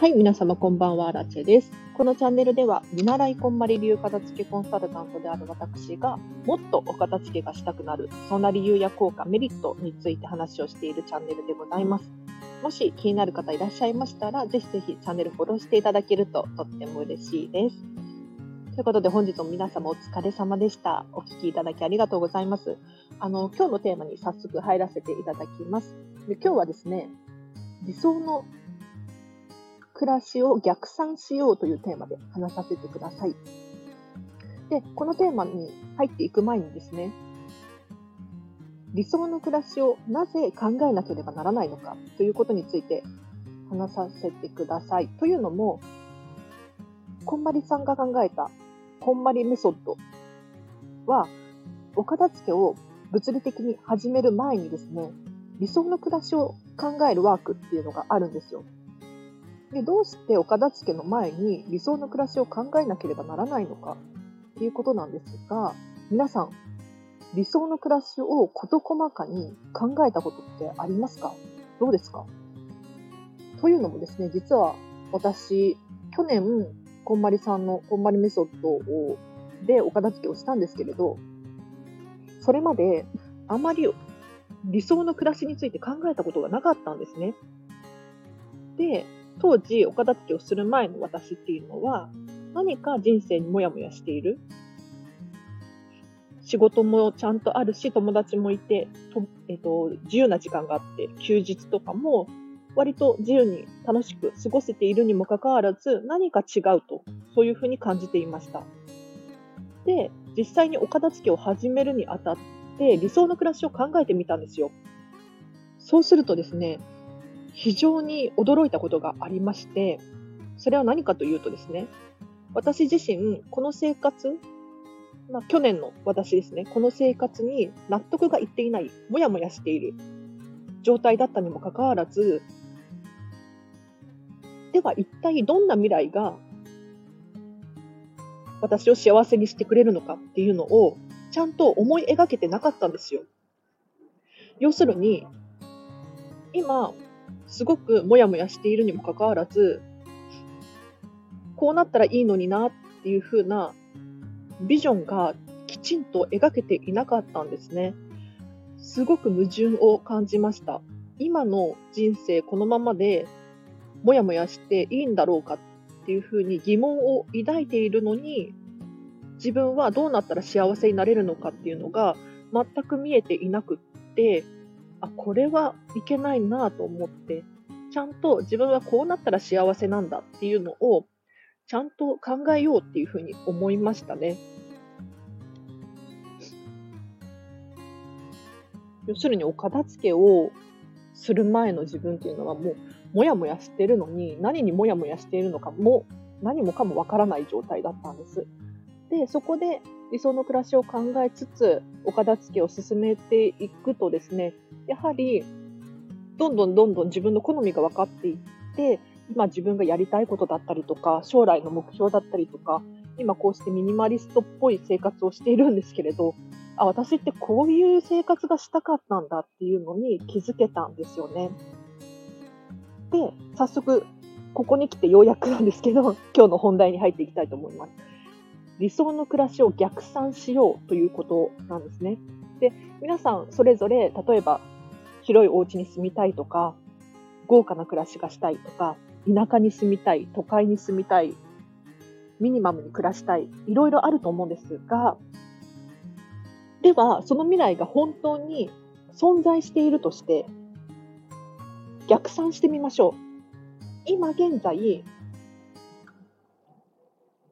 はい、皆様こんばんは、ラチェです。このチャンネルでは、見習いこんまり流片付けコンサルタントである私が、もっとお片付けがしたくなる、そんな理由や効果、メリットについて話をしているチャンネルでございます。もし気になる方いらっしゃいましたら、ぜひぜひチャンネルフォローしていただけるととっても嬉しいです。ということで本日も皆様お疲れ様でした。お聞きいただきありがとうございます。あの、今日のテーマに早速入らせていただきます。で今日はですね、理想の暮らしを逆算しようというテーマで話させてください。で、このテーマに入っていく前にですね、理想の暮らしをなぜ考えなければならないのかということについて話させてください。というのも、こんまりさんが考えたこんまりメソッドは、お片付けを物理的に始める前にですね、理想の暮らしを考えるワークっていうのがあるんですよ。でどうしてお片付けの前に理想の暮らしを考えなければならないのか？っていうことなんですが、皆さん、理想の暮らしを事細かに考えたことってありますか？どうですか？というのもですね、実は私、去年、こんまりさんのこんまりメソッドをでお片付けをしたんですけれど、それまであまり理想の暮らしについて考えたことがなかったんですね。で、当時お片付けをする前の私っていうのは何か人生にモヤモヤしている。仕事もちゃんとあるし友達もいてと、えっと、自由な時間があって休日とかも割と自由に楽しく過ごせているにもかかわらず何か違うとそういうふうに感じていました。で実際にお片付けを始めるにあたって理想の暮らしを考えてみたんですよ。そうするとですね非常に驚いたことがありまして、それは何かというとですね、私自身、この生活、まあ、去年の私ですね、この生活に納得がいっていない、もやもやしている状態だったにもかかわらず、では一体どんな未来が私を幸せにしてくれるのかっていうのをちゃんと思い描けてなかったんですよ。要するに、今、すごくモヤモヤしているにもかかわらず、こうなったらいいのになっていう風なビジョンがきちんと描けていなかったんですね。すごく矛盾を感じました。今の人生このままでモヤモヤしていいんだろうかっていう風に疑問を抱いているのに、自分はどうなったら幸せになれるのかっていうのが全く見えていなくって、あ、これはいけないなと思って、ちゃんと自分はこうなったら幸せなんだっていうのを、ちゃんと考えようっていうふうに思いましたね。要するにお片付けをする前の自分っていうのはもうもやもやしてるのに何にもやもやしているのかも何もかもわからない状態だったんです。で、そこで理想の暮らしを考えつつ、お片付けを進めていくとですね、やはり、どんどんどんどん自分の好みが分かっていって、今自分がやりたいことだったりとか、将来の目標だったりとか、今こうしてミニマリストっぽい生活をしているんですけれど、あ、私ってこういう生活がしたかったんだっていうのに気づけたんですよね。で、早速、ここに来てようやくなんですけど、今日の本題に入っていきたいと思います。理想の暮らしを逆算しようということなんですね。で、皆さんそれぞれ、例えば広いお家に住みたいとか、豪華な暮らしがしたいとか、田舎に住みたい、都会に住みたい、ミニマムに暮らしたい、いろいろあると思うんですが、では、その未来が本当に存在しているとして、逆算してみましょう。今現在、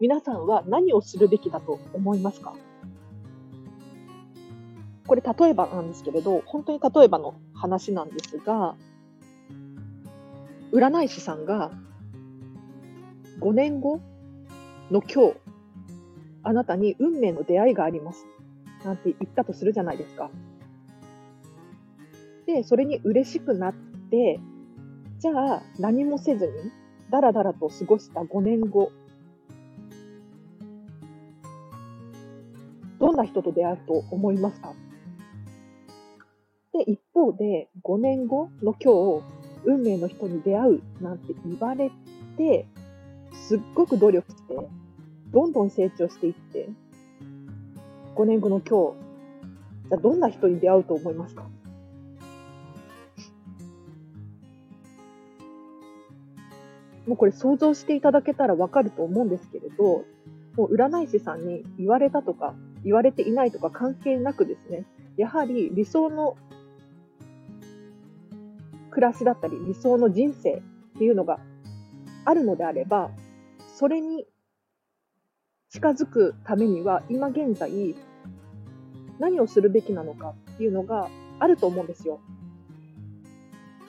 皆さんは何をするべきだと思いますか？これ例えばなんですけれど、本当に例えばの話なんですが、占い師さんが5年後の今日、あなたに運命の出会いがあります。なんて言ったとするじゃないですか。で、それに嬉しくなって、じゃあ何もせずに、だらだらと過ごした5年後、どんな人と出会うと思いますか？で、一方で、5年後の今日、運命の人に出会うなんて言われて、すっごく努力して、どんどん成長していって、5年後の今日、じゃあどんな人に出会うと思いますか？もうこれ想像していただけたらわかると思うんですけれど、もう占い師さんに言われたとか、言われていないとか関係なくですね、やはり理想の暮らしだったり、理想の人生っていうのがあるのであれば、それに近づくためには、今現在、何をするべきなのかっていうのがあると思うんですよ。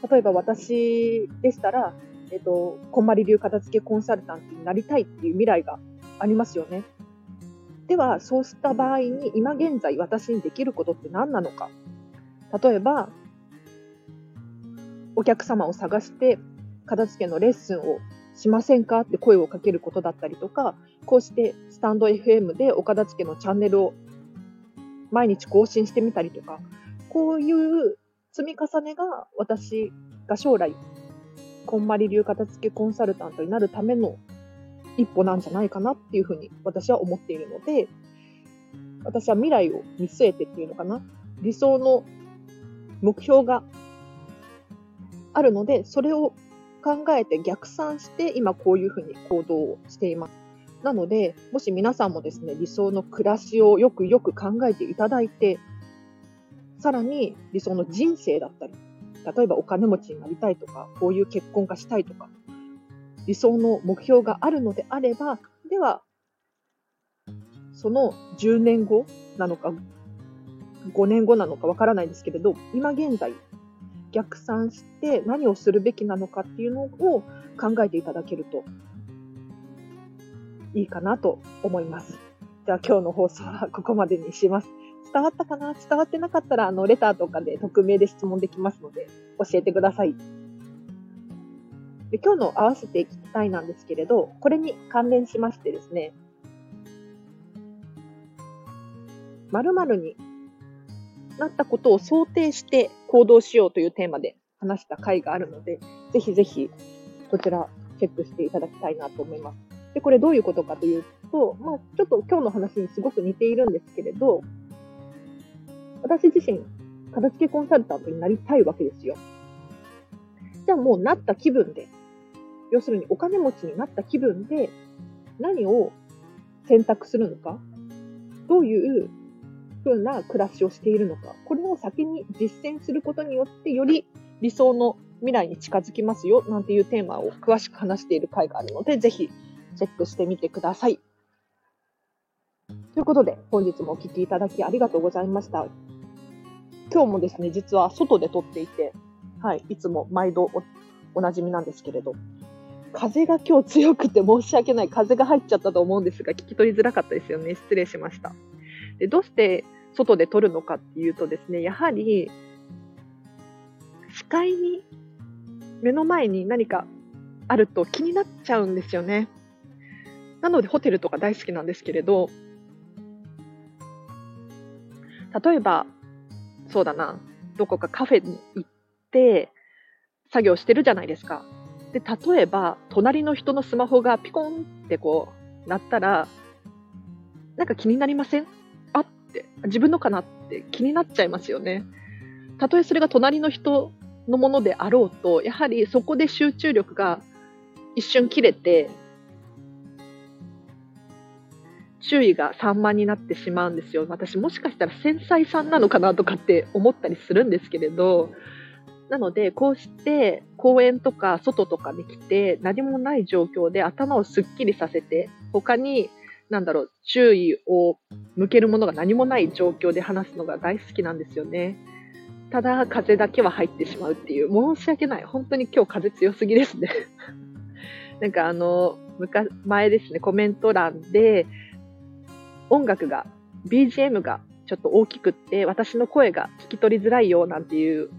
例えば私でしたら、えっと、こんまり流片付けコンサルタントになりたいっていう未来がありますよね。では、そうした場合に今現在私にできることって何なのか。例えば、お客様を探して片付けのレッスンをしませんか？って声をかけることだったりとか、こうしてスタンド FM でお片付けのチャンネルを毎日更新してみたりとか、こういう積み重ねが私が将来、こんまり流片付けコンサルタントになるための一歩なんじゃないかなっていうふうに私は思っているので、私は未来を見据えてっていうのかな、理想の目標があるので、それを考えて逆算して今こういうふうに行動をしています。なので、もし皆さんもですね、理想の暮らしをよくよく考えていただいて、さらに理想の人生だったり、例えばお金持ちになりたいとか、こういう結婚がしたいとか、理想の目標があるのであれば、では、その10年後なのか、5年後なのかわからないですけれど、今現在、逆算して何をするべきなのかっていうのを考えていただけるといいかなと思います。じゃあ今日の放送はここまでにします。伝わったかな？伝わってなかったら、あの、レターとかで匿名で質問できますので、教えてください。で今日の合わせていきたいなんですけれど、これに関連しましてですね、〇〇になったことを想定して行動しようというテーマで話した回があるので、ぜひぜひこちらチェックしていただきたいなと思います。で、これどういうことかというと、まあ、ちょっと今日の話にすごく似ているんですけれど、私自身、片付けコンサルタントになりたいわけですよ。じゃあもうなった気分で、要するにお金持ちになった気分で何を選択するのか、どういう風な暮らしをしているのか、これを先に実践することによって、より理想の未来に近づきますよ、なんていうテーマを詳しく話している回があるので、ぜひチェックしてみてください。ということで、本日もお聴きいただきありがとうございました。今日もですね、実は外で撮っていて、はい、いつも毎度おおなじみなんですけれど、風が今日強くて申し訳ない。風が入っちゃったと思うんですが、聞き取りづらかったですよね。失礼しました。でどうして外で撮るのかっていうとですね、やはり視界に目の前に何かあると気になっちゃうんですよね。なのでホテルとか大好きなんですけれど、例えば、そうだな、どこかカフェに行って作業してるじゃないですか。で、例えば、隣の人のスマホがピコンってこう、なったら、なんか気になりません？あって自分のかなって気になっちゃいますよね。たとえそれが隣の人のものであろうと、やはりそこで集中力が一瞬切れて、注意が散漫になってしまうんですよ。私もしかしたら繊細さんなのかなとかって思ったりするんですけれど、なので、こうして公園とか外とかに来て何もない状況で頭をすっきりさせて、他になんだろう、注意を向けるものが何もない状況で話すのが大好きなんですよね。ただ、風だけは入ってしまうっていう、申し訳ない。本当に今日風強すぎですね。なんかあの、前ですね、コメント欄で、音楽が、BGM がちょっと大きくって、私の声が聞き取りづらいよなんていう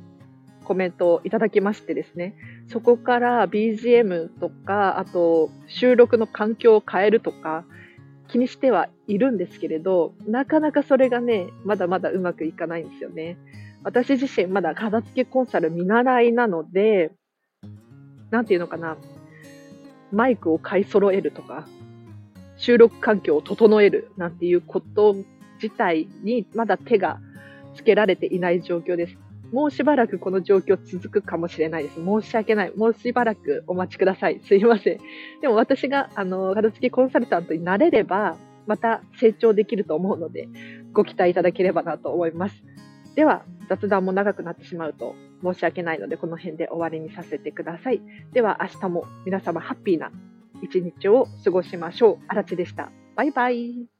コメントをいただきましてですね、そこから BGM とか、あと収録の環境を変えるとか、気にしてはいるんですけれど、なかなかそれがね、まだまだうまくいかないんですよね。私自身まだ片付けコンサル見習いなので、なんていうのかな。マイクを買い揃えるとか、収録環境を整えるなんていうこと自体にまだ手がつけられていない状況です。もうしばらくこの状況続くかもしれないです。申し訳ない。もうしばらくお待ちください。すいません。でも私が、あの、片付けコンサルタントになれれば、また成長できると思うので、ご期待いただければなと思います。では、雑談も長くなってしまうと申し訳ないので、この辺で終わりにさせてください。では、明日も皆様ハッピーな一日を過ごしましょう。あらちでした。バイバイ。